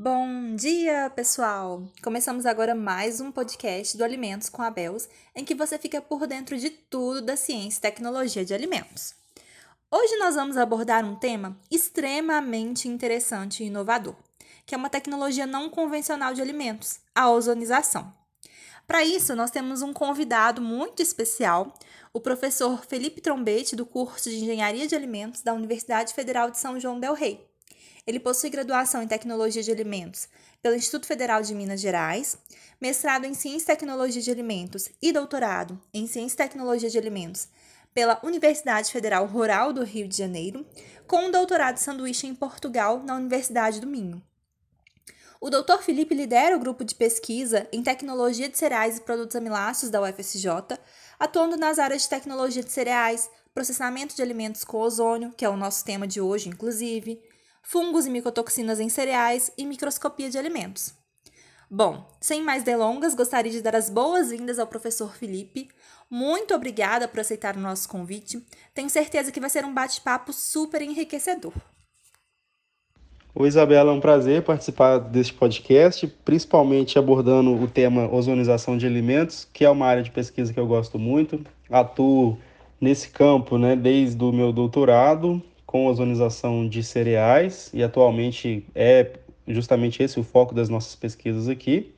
Bom dia, pessoal! Começamos agora mais um podcast do Alimentos com a Bels, em que você fica por dentro de tudo da ciência e tecnologia de alimentos. Hoje nós vamos abordar um tema extremamente interessante e inovador, que é uma tecnologia não convencional de alimentos, a ozonização. Para isso, nós temos um convidado muito especial, o professor Felipe Trombete, do curso de Engenharia de Alimentos da Universidade Federal de São João del Rei. Ele possui graduação em Tecnologia de Alimentos pelo Instituto Federal de Minas Gerais, mestrado em Ciência e Tecnologia de Alimentos e doutorado em Ciência e Tecnologia de Alimentos pela Universidade Federal Rural do Rio de Janeiro, com um doutorado de sanduíche em Portugal na Universidade do Minho. O Dr. Felipe lidera o grupo de pesquisa em tecnologia de cereais e produtos amiláceos da UFSJ, atuando nas áreas de tecnologia de cereais, processamento de alimentos com ozônio, que é o nosso tema de hoje, inclusive, fungos e micotoxinas em cereais e microscopia de alimentos. Bom, sem mais delongas, gostaria de dar as boas-vindas ao professor Felipe. Muito obrigada por aceitar o nosso convite. Tenho certeza que vai ser um bate-papo super enriquecedor. Oi, Isabela, é um prazer participar deste podcast, principalmente abordando o tema ozonização de alimentos, que é uma área de pesquisa que eu gosto muito. Atuo nesse campo né, desde o meu doutorado com ozonização de cereais e atualmente é justamente esse o foco das nossas pesquisas aqui.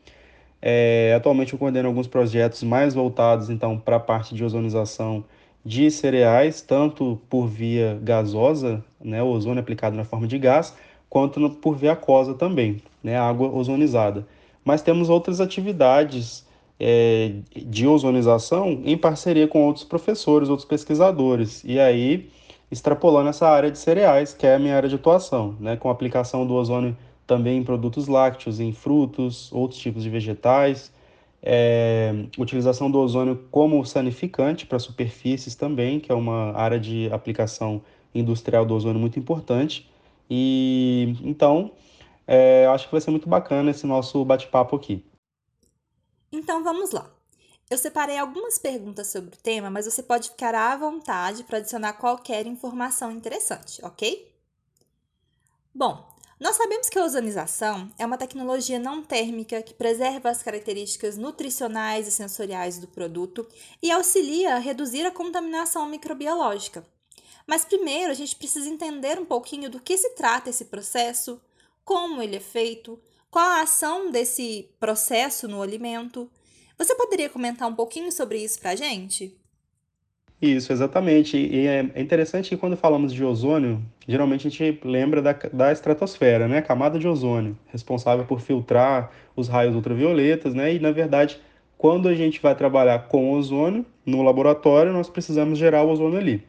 É, atualmente eu coordeno alguns projetos mais voltados então para a parte de ozonização de cereais, tanto por via gasosa, né, o ozônio aplicado na forma de gás, quanto no, por via aquosa também, né, água ozonizada. Mas temos outras atividades é, de ozonização em parceria com outros professores, outros pesquisadores. E aí extrapolando essa área de cereais, que é a minha área de atuação, né, com aplicação do ozônio também em produtos lácteos, em frutos, outros tipos de vegetais, é, utilização do ozônio como sanificante para superfícies também, que é uma área de aplicação industrial do ozônio muito importante. E então, é, acho que vai ser muito bacana esse nosso bate-papo aqui. Então vamos lá. Eu separei algumas perguntas sobre o tema, mas você pode ficar à vontade para adicionar qualquer informação interessante, ok? Bom, nós sabemos que a ozonização é uma tecnologia não térmica que preserva as características nutricionais e sensoriais do produto e auxilia a reduzir a contaminação microbiológica. Mas primeiro a gente precisa entender um pouquinho do que se trata esse processo, como ele é feito, qual a ação desse processo no alimento você poderia comentar um pouquinho sobre isso para a gente? Isso, exatamente. E é interessante que quando falamos de ozônio, geralmente a gente lembra da, da estratosfera, né? A camada de ozônio, responsável por filtrar os raios ultravioletas, né? E, na verdade, quando a gente vai trabalhar com ozônio no laboratório, nós precisamos gerar o ozônio ali.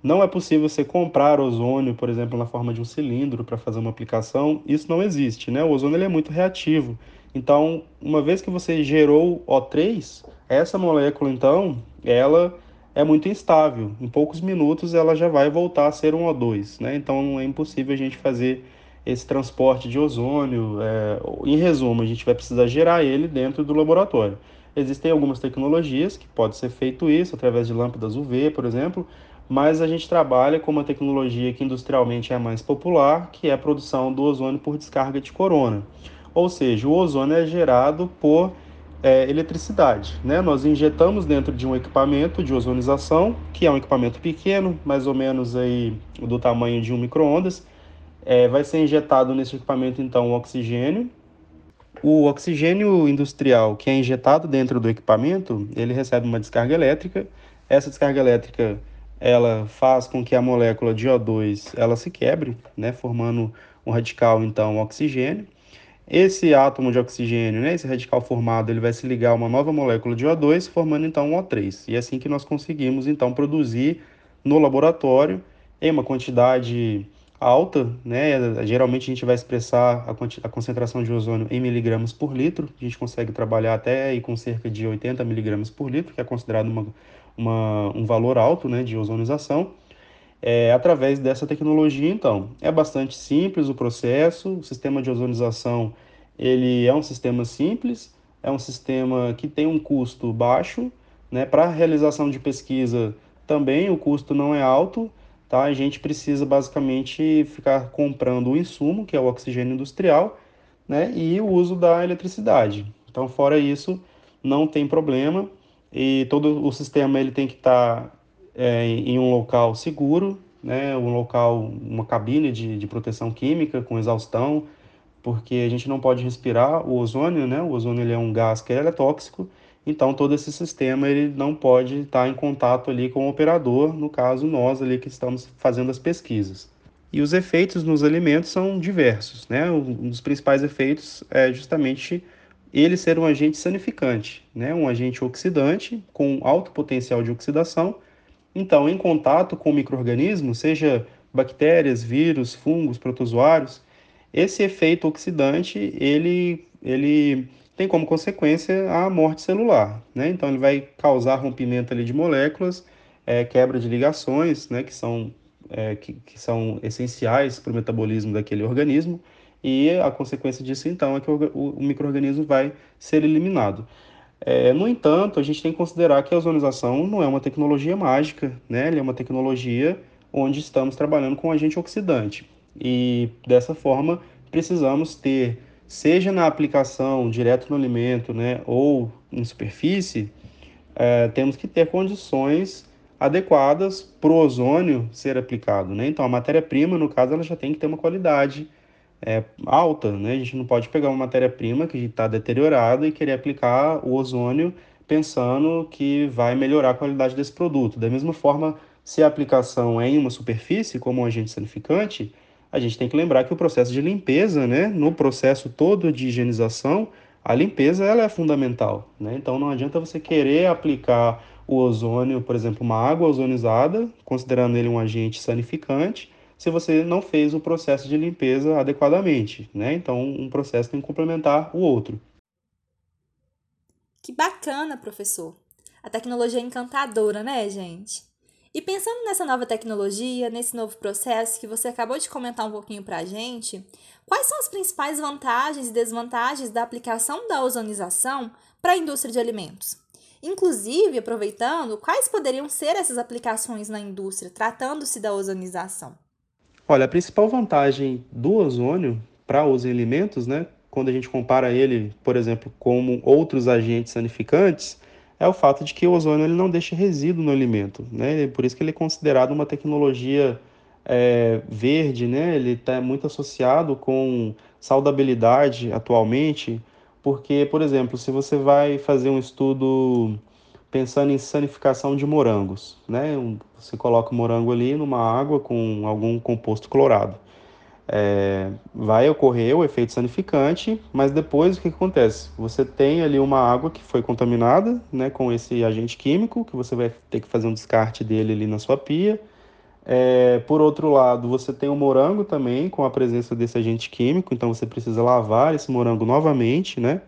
Não é possível você comprar ozônio, por exemplo, na forma de um cilindro para fazer uma aplicação. Isso não existe, né? O ozônio ele é muito reativo. Então, uma vez que você gerou O3, essa molécula, então, ela é muito instável. Em poucos minutos ela já vai voltar a ser um O2, né? Então é impossível a gente fazer esse transporte de ozônio. É... Em resumo, a gente vai precisar gerar ele dentro do laboratório. Existem algumas tecnologias que pode ser feito isso através de lâmpadas UV, por exemplo, mas a gente trabalha com uma tecnologia que industrialmente é a mais popular, que é a produção do ozônio por descarga de corona. Ou seja, o ozônio é gerado por é, eletricidade. Né? Nós injetamos dentro de um equipamento de ozonização, que é um equipamento pequeno, mais ou menos aí do tamanho de um micro-ondas. É, vai ser injetado nesse equipamento, então, o oxigênio. O oxigênio industrial que é injetado dentro do equipamento, ele recebe uma descarga elétrica. Essa descarga elétrica ela faz com que a molécula de O2 ela se quebre, né, formando um radical, então, oxigênio. Esse átomo de oxigênio, né, esse radical formado, ele vai se ligar a uma nova molécula de O2, formando então um O3. E é assim que nós conseguimos então produzir no laboratório em uma quantidade alta, né? Geralmente a gente vai expressar a, a concentração de ozônio em miligramas por litro. A gente consegue trabalhar até com cerca de 80 miligramas por litro, que é considerado uma, uma, um valor alto, né, de ozonização é, através dessa tecnologia, então. É bastante simples o processo, o sistema de ozonização ele é um sistema simples, é um sistema que tem um custo baixo, né? Para realização de pesquisa também o custo não é alto, tá? A gente precisa basicamente ficar comprando o insumo, que é o oxigênio industrial, né, e o uso da eletricidade. Então, fora isso, não tem problema e todo o sistema ele tem que estar tá, é, em um local seguro, né, um local, uma cabine de, de proteção química com exaustão, porque a gente não pode respirar o ozônio, né? O ozônio ele é um gás que é tóxico, então todo esse sistema ele não pode estar em contato ali com o operador, no caso nós ali que estamos fazendo as pesquisas. E os efeitos nos alimentos são diversos, né? Um dos principais efeitos é justamente ele ser um agente sanificante, né? Um agente oxidante com alto potencial de oxidação. Então, em contato com microorganismos, seja bactérias, vírus, fungos, protozoários, esse efeito oxidante, ele, ele tem como consequência a morte celular, né? Então ele vai causar rompimento ali de moléculas, é, quebra de ligações, né? Que são, é, que, que são essenciais para o metabolismo daquele organismo e a consequência disso então é que o, o, o microorganismo vai ser eliminado. É, no entanto, a gente tem que considerar que a ozonização não é uma tecnologia mágica, né? Ele é uma tecnologia onde estamos trabalhando com agente oxidante. E dessa forma, precisamos ter, seja na aplicação direto no alimento, né, ou em superfície, é, temos que ter condições adequadas para o ozônio ser aplicado. Né? Então, a matéria-prima, no caso, ela já tem que ter uma qualidade é, alta. Né? A gente não pode pegar uma matéria-prima que está deteriorada e querer aplicar o ozônio pensando que vai melhorar a qualidade desse produto. Da mesma forma, se a aplicação é em uma superfície, como um agente sanificante, a gente tem que lembrar que o processo de limpeza, né, no processo todo de higienização, a limpeza ela é fundamental. Né? Então não adianta você querer aplicar o ozônio, por exemplo, uma água ozonizada, considerando ele um agente sanificante, se você não fez o processo de limpeza adequadamente. Né? Então um processo tem que complementar o outro. Que bacana, professor! A tecnologia é encantadora, né, gente? E pensando nessa nova tecnologia, nesse novo processo que você acabou de comentar um pouquinho para a gente, quais são as principais vantagens e desvantagens da aplicação da ozonização para a indústria de alimentos? Inclusive, aproveitando, quais poderiam ser essas aplicações na indústria, tratando-se da ozonização? Olha, a principal vantagem do ozônio para os alimentos, né, quando a gente compara ele, por exemplo, com outros agentes sanificantes, é o fato de que o ozônio ele não deixa resíduo no alimento, né? Por isso que ele é considerado uma tecnologia é, verde, né? Ele está muito associado com saudabilidade atualmente, porque, por exemplo, se você vai fazer um estudo pensando em sanificação de morangos, né? Você coloca o morango ali numa água com algum composto clorado é, vai ocorrer o efeito sanificante, mas depois o que, acontece? Você tem ali uma água que foi contaminada né, com esse agente químico, que você vai ter que fazer um descarte dele ali na sua pia. É, por outro lado, você tem o morango também com a presença desse agente químico, então você precisa lavar esse morango novamente, né?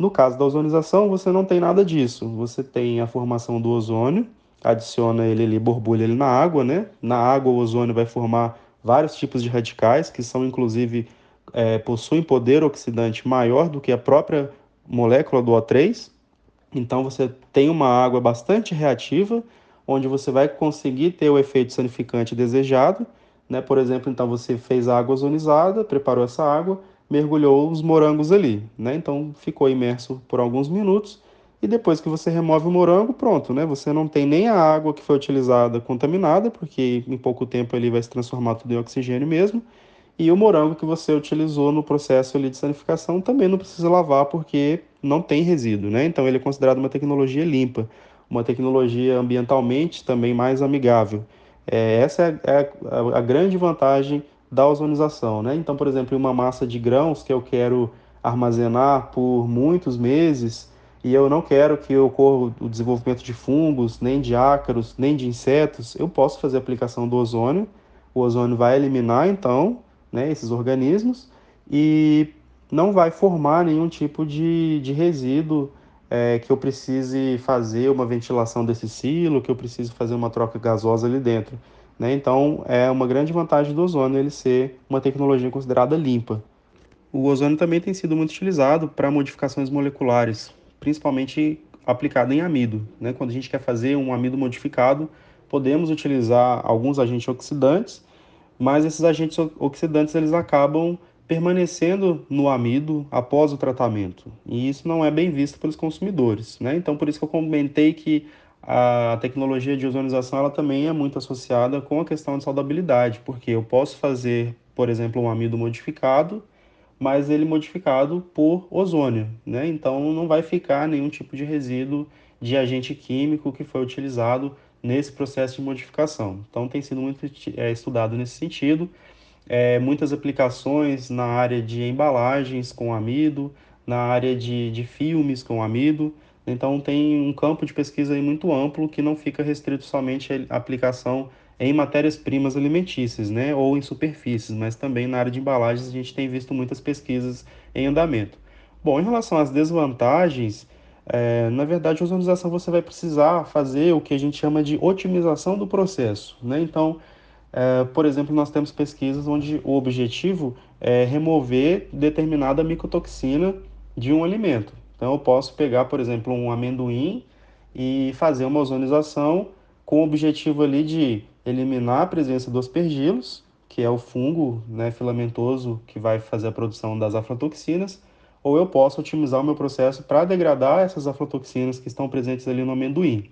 No caso da ozonização, você não tem nada disso. Você tem a formação do ozônio, adiciona ele ali, borbulha ele na água, né? Na água o ozônio vai formar vários tipos de radicais que são inclusive é, possuem poder oxidante maior do que a própria molécula do O3. Então você tem uma água bastante reativa, onde você vai conseguir ter o efeito sanificante desejado. Né? Por exemplo, então você fez a água ozonizada, preparou essa água, mergulhou os morangos ali. Né? Então ficou imerso por alguns minutos e depois que você remove o morango, pronto, né? Você não tem nem a água que foi utilizada contaminada, porque em pouco tempo ele vai se transformar tudo em oxigênio mesmo. E o morango que você utilizou no processo ali de sanificação também não precisa lavar, porque não tem resíduo, né? Então ele é considerado uma tecnologia limpa, uma tecnologia ambientalmente também mais amigável. É, essa é a, a, a grande vantagem da ozonização, né? Então, por exemplo, uma massa de grãos que eu quero armazenar por muitos meses, e eu não quero que ocorra o desenvolvimento de fungos, nem de ácaros, nem de insetos, eu posso fazer a aplicação do ozônio. O ozônio vai eliminar, então, né, esses organismos e não vai formar nenhum tipo de, de resíduo é, que eu precise fazer uma ventilação desse silo, que eu precise fazer uma troca gasosa ali dentro. Né? Então, é uma grande vantagem do ozônio ele ser uma tecnologia considerada limpa. O ozônio também tem sido muito utilizado para modificações moleculares, principalmente aplicado em amido. Né? Quando a gente quer fazer um amido modificado, podemos utilizar alguns agentes oxidantes, mas esses agentes oxidantes eles acabam permanecendo no amido após o tratamento. E isso não é bem visto pelos consumidores. Né? Então, por isso que eu comentei que a tecnologia de ozonização ela também é muito associada com a questão de saudabilidade, porque eu posso fazer, por exemplo, um amido modificado, mas ele modificado por ozônio, né? Então não vai ficar nenhum tipo de resíduo de agente químico que foi utilizado nesse processo de modificação. Então tem sido muito é, estudado nesse sentido. É, muitas aplicações na área de embalagens com amido, na área de, de filmes com amido, então tem um campo de pesquisa aí muito amplo que não fica restrito somente à aplicação em matérias-primas alimentícias, né, ou em superfícies, mas também na área de embalagens a gente tem visto muitas pesquisas em andamento. Bom, em relação às desvantagens, é, na verdade, a ozonização você vai precisar fazer o que a gente chama de otimização do processo, né? Então, é, por exemplo, nós temos pesquisas onde o objetivo é remover determinada micotoxina de um alimento. Então eu posso pegar, por exemplo, um amendoim e fazer uma ozonização com o objetivo ali de eliminar a presença dos aspergilos, que é o fungo né, filamentoso que vai fazer a produção das aflatoxinas, ou eu posso otimizar o meu processo para degradar essas aflatoxinas que estão presentes ali no amendoim.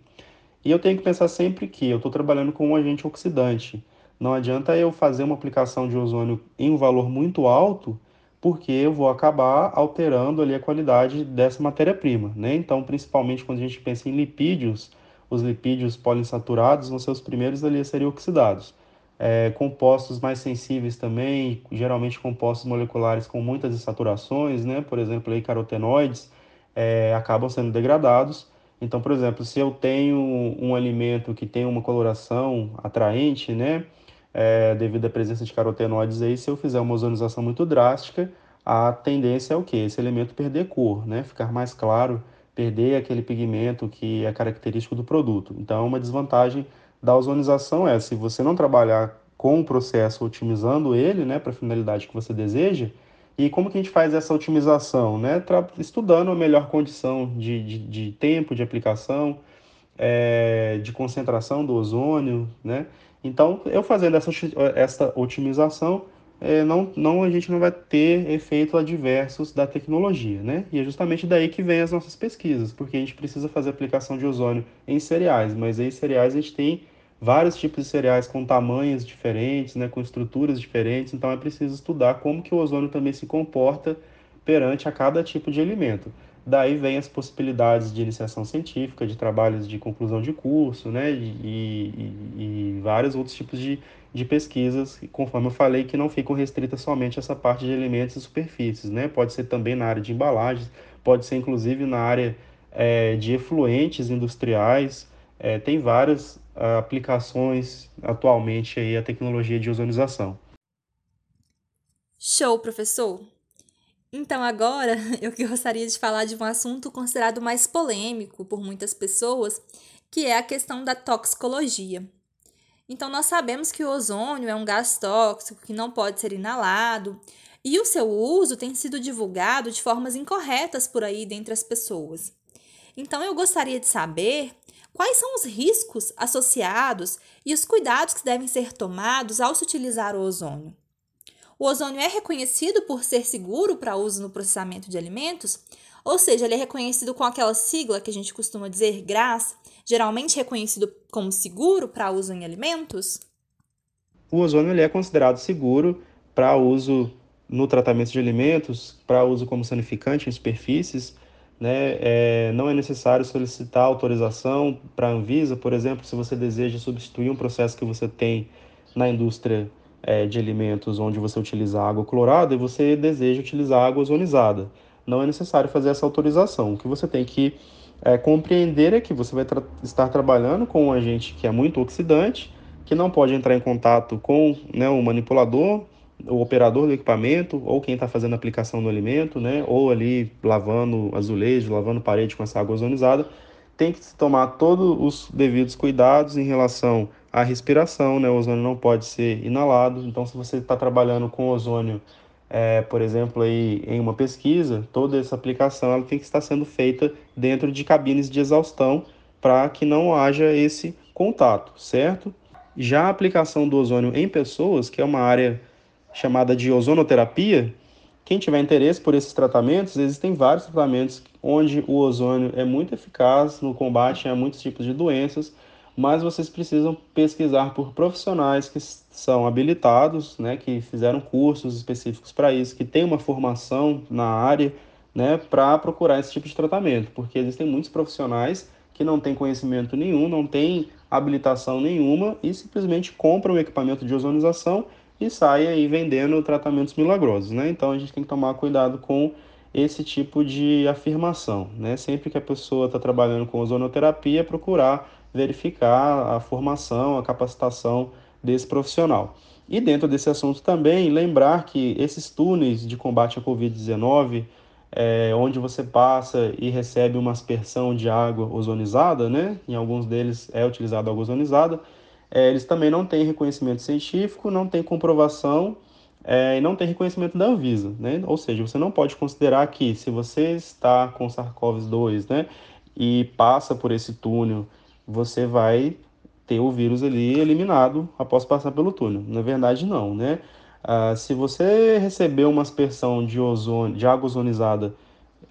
E eu tenho que pensar sempre que eu estou trabalhando com um agente oxidante. Não adianta eu fazer uma aplicação de ozônio em um valor muito alto porque eu vou acabar alterando ali a qualidade dessa matéria-prima, né? Então, principalmente quando a gente pensa em lipídios, os lipídios poliinsaturados vão ser os primeiros ali a serem oxidados. É, compostos mais sensíveis também, geralmente compostos moleculares com muitas insaturações, né? Por exemplo, aí, carotenoides, é, acabam sendo degradados. Então, por exemplo, se eu tenho um alimento que tem uma coloração atraente, né? É, devido à presença de carotenoides aí, se eu fizer uma ozonização muito drástica, a tendência é o que? Esse elemento perder cor, né? Ficar mais claro, perder aquele pigmento que é característico do produto. Então, uma desvantagem da ozonização é, se você não trabalhar com o processo otimizando ele, né, para a finalidade que você deseja, e como que a gente faz essa otimização? Né? Estudando a melhor condição de, de, de tempo de aplicação, é, de concentração do ozônio, né? Então, eu fazendo essa, essa otimização, é, não, não, a gente não vai ter efeitos adversos da tecnologia, né? E é justamente daí que vem as nossas pesquisas, porque a gente precisa fazer aplicação de ozônio em cereais, mas aí cereais a gente tem vários tipos de cereais com tamanhos diferentes, né, com estruturas diferentes, então é preciso estudar como que o ozônio também se comporta perante a cada tipo de alimento. Daí vem as possibilidades de iniciação científica, de trabalhos de conclusão de curso, né, e, e, e vários outros tipos de, de pesquisas, conforme eu falei, que não ficam restritas somente a essa parte de alimentos e superfícies, né, pode ser também na área de embalagens, pode ser inclusive na área é, de efluentes industriais, é, tem várias uh, aplicações atualmente aí a tecnologia de ozonização. Show, professor! Então, agora eu gostaria de falar de um assunto considerado mais polêmico por muitas pessoas, que é a questão da toxicologia. Então, nós sabemos que o ozônio é um gás tóxico que não pode ser inalado, e o seu uso tem sido divulgado de formas incorretas por aí dentre as pessoas. Então, eu gostaria de saber quais são os riscos associados e os cuidados que devem ser tomados ao se utilizar o ozônio. O ozônio é reconhecido por ser seguro para uso no processamento de alimentos, ou seja, ele é reconhecido com aquela sigla que a gente costuma dizer GRAS, geralmente reconhecido como seguro para uso em alimentos? O ozônio ele é considerado seguro para uso no tratamento de alimentos, para uso como sanificante em superfícies. Né? É, não é necessário solicitar autorização para a Anvisa, por exemplo, se você deseja substituir um processo que você tem na indústria é, de alimentos onde você utiliza água clorada e você deseja utilizar água ozonizada. Não é necessário fazer essa autorização. O que você tem que é, compreender é que você vai tra estar trabalhando com um agente que é muito oxidante, que não pode entrar em contato com né, o manipulador, o operador do equipamento, ou quem está fazendo a aplicação do alimento, né, ou ali lavando azulejo, lavando parede com essa água ozonizada. Tem que tomar todos os devidos cuidados em relação a respiração, né? O ozônio não pode ser inalado. Então, se você está trabalhando com ozônio, é, por exemplo, aí, em uma pesquisa, toda essa aplicação ela tem que estar sendo feita dentro de cabines de exaustão para que não haja esse contato, certo? Já a aplicação do ozônio em pessoas, que é uma área chamada de ozonoterapia, Quem tiver interesse por esses tratamentos, existem vários tratamentos onde o ozônio é muito eficaz no combate a muitos tipos de doenças, mas vocês precisam pesquisar por profissionais que são habilitados, né, que fizeram cursos específicos para isso, que têm uma formação na área, né, para procurar esse tipo de tratamento, porque existem muitos profissionais que não têm conhecimento nenhum, não têm habilitação nenhuma e simplesmente compram o equipamento de ozonização e saem aí vendendo tratamentos milagrosos, né? Então a gente tem que tomar cuidado com esse tipo de afirmação, né? Sempre que a pessoa está trabalhando com ozonoterapia, procurar verificar a formação, a capacitação desse profissional. E dentro desse assunto também, lembrar que esses túneis de combate à Covid-19, é, onde você passa e recebe uma aspersão de água ozonizada, né? Em alguns deles é utilizada água ozonizada, é, eles também não têm reconhecimento científico, não têm comprovação é, e não tem reconhecimento da Anvisa, né? Ou seja, você não pode considerar que se você está com SARS-CoV-2, né, e passa por esse túnel você vai ter o vírus ali eliminado após passar pelo túnel. Na verdade, não, né? Ah, se você receber uma aspersão de ozônio, de água ozonizada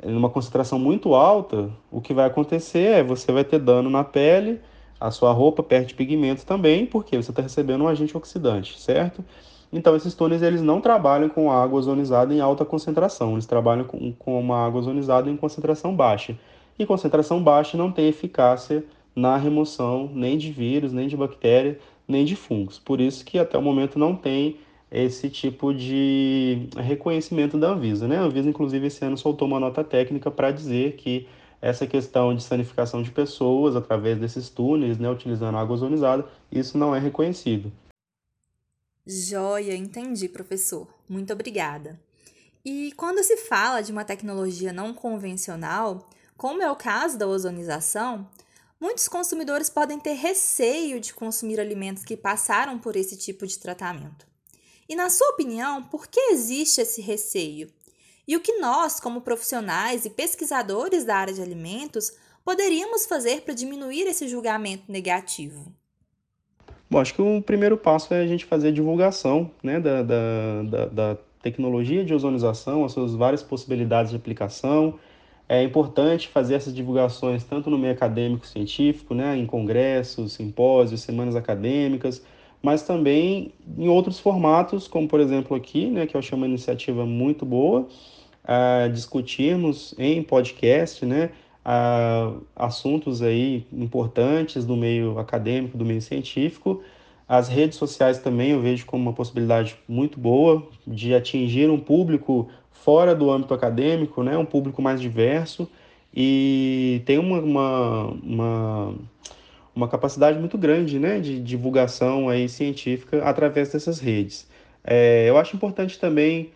em uma concentração muito alta, o que vai acontecer é você vai ter dano na pele, a sua roupa perde pigmento também, porque você está recebendo um agente oxidante, certo? Então, esses túneis eles não trabalham com água ozonizada em alta concentração, eles trabalham com, com uma água ozonizada em concentração baixa. E concentração baixa não tem eficácia na remoção nem de vírus, nem de bactéria, nem de fungos. Por isso que até o momento não tem esse tipo de reconhecimento da Anvisa. Né? A Anvisa, inclusive, esse ano soltou uma nota técnica para dizer que essa questão de sanificação de pessoas através desses túneis, né, utilizando água ozonizada, isso não é reconhecido. Joia, entendi, professor. Muito obrigada. E quando se fala de uma tecnologia não convencional, como é o caso da ozonização, Muitos consumidores podem ter receio de consumir alimentos que passaram por esse tipo de tratamento. E, na sua opinião, por que existe esse receio? E o que nós, como profissionais e pesquisadores da área de alimentos, poderíamos fazer para diminuir esse julgamento negativo? Bom, acho que o primeiro passo é a gente fazer a divulgação né, da, da, da, da tecnologia de ozonização, as suas várias possibilidades de aplicação, é importante fazer essas divulgações tanto no meio acadêmico científico, né, em congressos, simpósios, semanas acadêmicas, mas também em outros formatos, como por exemplo aqui, né, que eu chamo uma iniciativa muito boa, uh, discutirmos em podcast, né, uh, assuntos aí importantes do meio acadêmico, do meio científico. As redes sociais também eu vejo como uma possibilidade muito boa de atingir um público fora do âmbito acadêmico, né, um público mais diverso e tem uma, uma, uma, uma capacidade muito grande né, de divulgação aí científica através dessas redes. É, eu acho importante também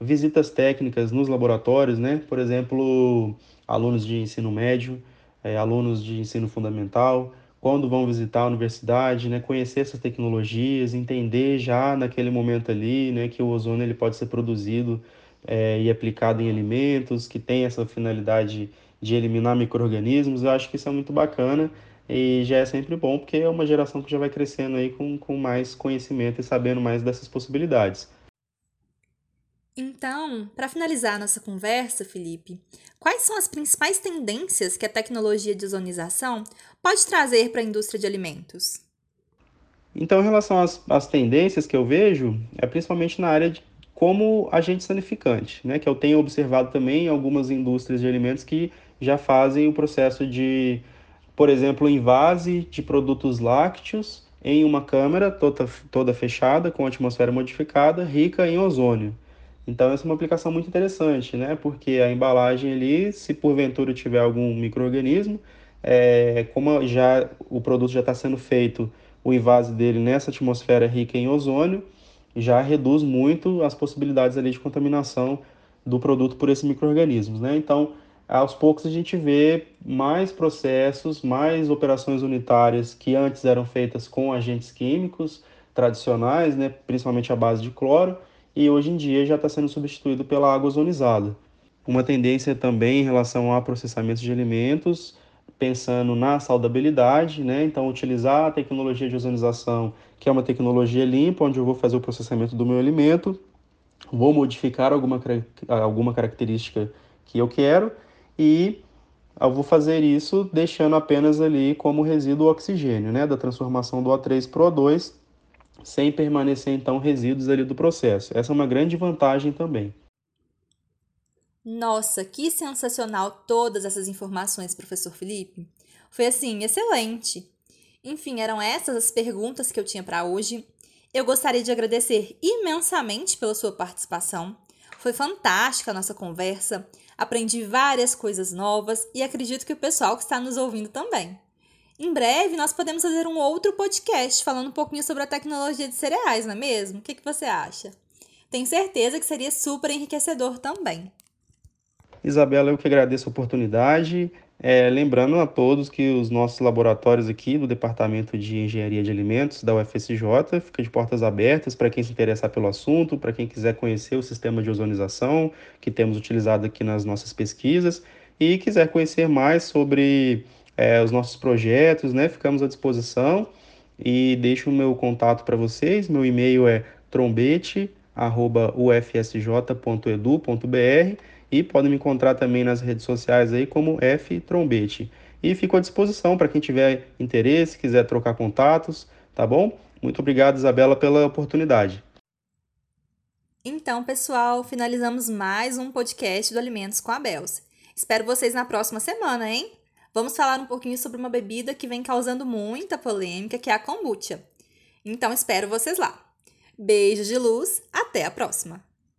visitas técnicas nos laboratórios, né? por exemplo, alunos de ensino médio, é, alunos de ensino fundamental, quando vão visitar a universidade, né, conhecer essas tecnologias, entender já naquele momento ali, né, que o ozônio ele pode ser produzido é, e aplicado em alimentos, que tem essa finalidade de eliminar micro-organismos. Eu acho que isso é muito bacana e já é sempre bom, porque é uma geração que já vai crescendo aí com, com mais conhecimento e sabendo mais dessas possibilidades. Então, para finalizar nossa conversa, Felipe, quais são as principais tendências que a tecnologia de ozonização pode trazer para a indústria de alimentos? Então, em relação às, às tendências que eu vejo, é principalmente na área de como agente sanificante, né, que eu tenho observado também em algumas indústrias de alimentos que já fazem o processo de, por exemplo, invase de produtos lácteos em uma câmara toda, toda fechada, com atmosfera modificada, rica em ozônio. Então, essa é uma aplicação muito interessante, né? Porque a embalagem ali, se porventura tiver algum microorganismo, é, como já o produto já está sendo feito, o invase dele nessa atmosfera rica em ozônio, já reduz muito as possibilidades ali de contaminação do produto por esses micro-organismos, né? Então, aos poucos a gente vê mais processos, mais operações unitárias que antes eram feitas com agentes químicos tradicionais, né? Principalmente a base de cloro, e hoje em dia já está sendo substituído pela água ozonizada. Uma tendência também em relação a processamento de alimentos pensando na saudabilidade, né? Então, utilizar a tecnologia de ozonização, que é uma tecnologia limpa, onde eu vou fazer o processamento do meu alimento, vou modificar alguma, alguma característica que eu quero e eu vou fazer isso deixando apenas ali como resíduo o oxigênio, né, da transformação do O3 para o O2, sem permanecer então resíduos ali do processo. Essa é uma grande vantagem também. Nossa, que sensacional todas essas informações, professor Felipe. Foi assim, excelente. Enfim, eram essas as perguntas que eu tinha para hoje. Eu gostaria de agradecer imensamente pela sua participação. Foi fantástica a nossa conversa. Aprendi várias coisas novas e acredito que o pessoal que está nos ouvindo também. Em breve, nós podemos fazer um outro podcast falando um pouquinho sobre a tecnologia de cereais, não é mesmo? O que, que você acha? Tenho certeza que seria super enriquecedor também. Isabela, eu que agradeço a oportunidade. É, lembrando a todos que os nossos laboratórios aqui do Departamento de Engenharia de Alimentos da UFSJ fica de portas abertas para quem se interessar pelo assunto, para quem quiser conhecer o sistema de ozonização que temos utilizado aqui nas nossas pesquisas e quiser conhecer mais sobre é, os nossos projetos, né? Ficamos à disposição e deixo o meu contato para vocês. Meu e-mail é trombete@ufsj.edu.br e podem me encontrar também nas redes sociais aí como F Trombete. E fico à disposição para quem tiver interesse, quiser trocar contatos, tá bom? Muito obrigado, Isabela, pela oportunidade. Então, pessoal, finalizamos mais um podcast do Alimentos com a Bels. Espero vocês na próxima semana, hein? Vamos falar um pouquinho sobre uma bebida que vem causando muita polêmica, que é a kombucha. Então, espero vocês lá. Beijo de luz, até a próxima!